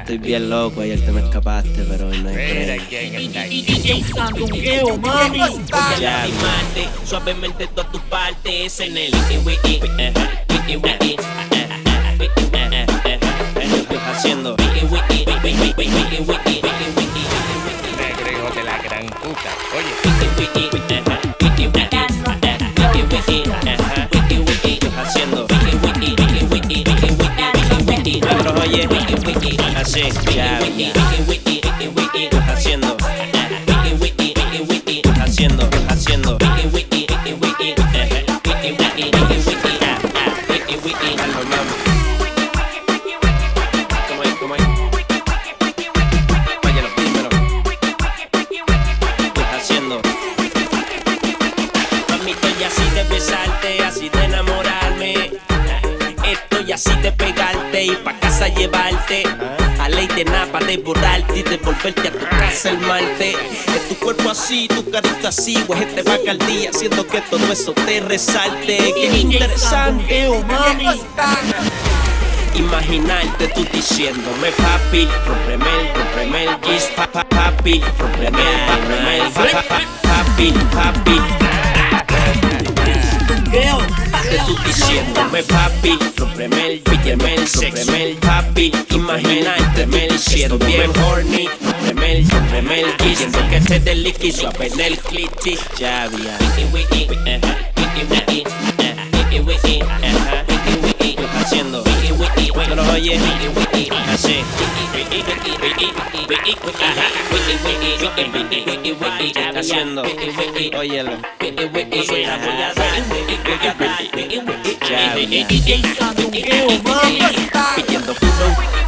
estoy bien loco, ayer te me escapaste, pero hoy no hay Mira quién está ahí. DJ Sandungueo, mami. Ya, suavemente todas tus partes en el wiki eh, eh, eh, eh, eh, ¿qué estás haciendo? de la gran puta. Oye, wiki wiki eh, wiki wiki eh, wiki wiki eh, wiki wiki ¿Qué estás haciendo? wiki wiki wiki wiki ¿Qué estás haciendo? ¿Qué estás haciendo? así así así de pegarte y pa' casa llevarte. Ley de nada pa' devorarte y devolverte a tu casa el martes. Es tu cuerpo así, tu carita así, pues te va al día, haciendo que todo eso te resalte. Qué interesante. Sandungueo, mami. Imaginarte tú diciéndome papi, rómpeme el, rómpeme el gis, pa, pa, papi, rómpeme el, rómpeme el, pa, pa, pa, papi, papi. Diciéndome papi, rómpeme el, pílleme el, rómpeme el papi, imaginarte me diciendo bien horny, rómpeme el, rómpeme el siento que te del liqui suave en el Ya, ya. wiki wiki, eh, wiki wiki, eh, wiki wiki, eh, wiki wiki, ¿Qué estás haciendo? Haciendo? Óyelo.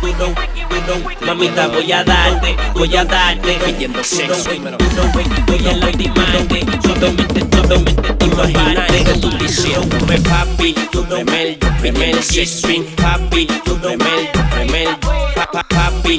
Puro, puro, puro, mamita voy a darte, voy a darte, pidiendo sexo, voy a lastimarte, suavemente, suavemente, imagínate que tú diciéndome papi, tú remel, remel, G-string, papi, tú remel, remel, pa,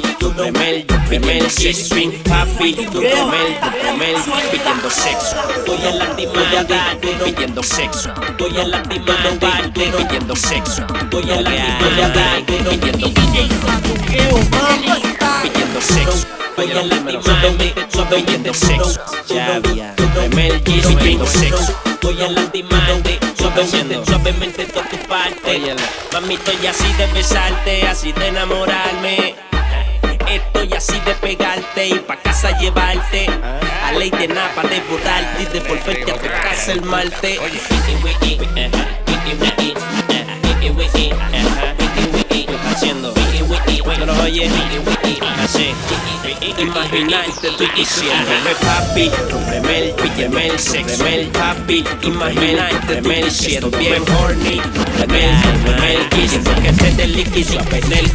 pa, papi, tú remel, remel, G-string, papi, tú remel, remel, pidiendo sexo, voy a lastimarte, pidiendo sexo, voy a lastimarte, pidiendo sexo, voy a lastimarte, pidiendo DJ Sandungueo, mami. pidiendo sexo. Voy a lastimarte, pidiendo sexo. Ya, ya. Remel Gis pidiendo sexo. Voy a lastimarte, suavemente, suavemente tus partes. Óyelo. Mami, estoy así de besarte, así de enamorarme. Estoy así de pegarte y pa' casa llevarte. A ley de nada pa' devorarte y devolverte a tu casa el martes. Wiki, wiki, eh, wiki, wiki, eh, wiki, wiki, eh, wiki, wiki. ¿Qué estás haciendo? Wiki, wiki, Así. Imaginarte tú diciéndome papi, rómpeme el, pílleme el, rómpeme el papi Imaginarte tú diciendo bien horny Rómpeme el, rómpeme el kiss Porque te liqui suave en el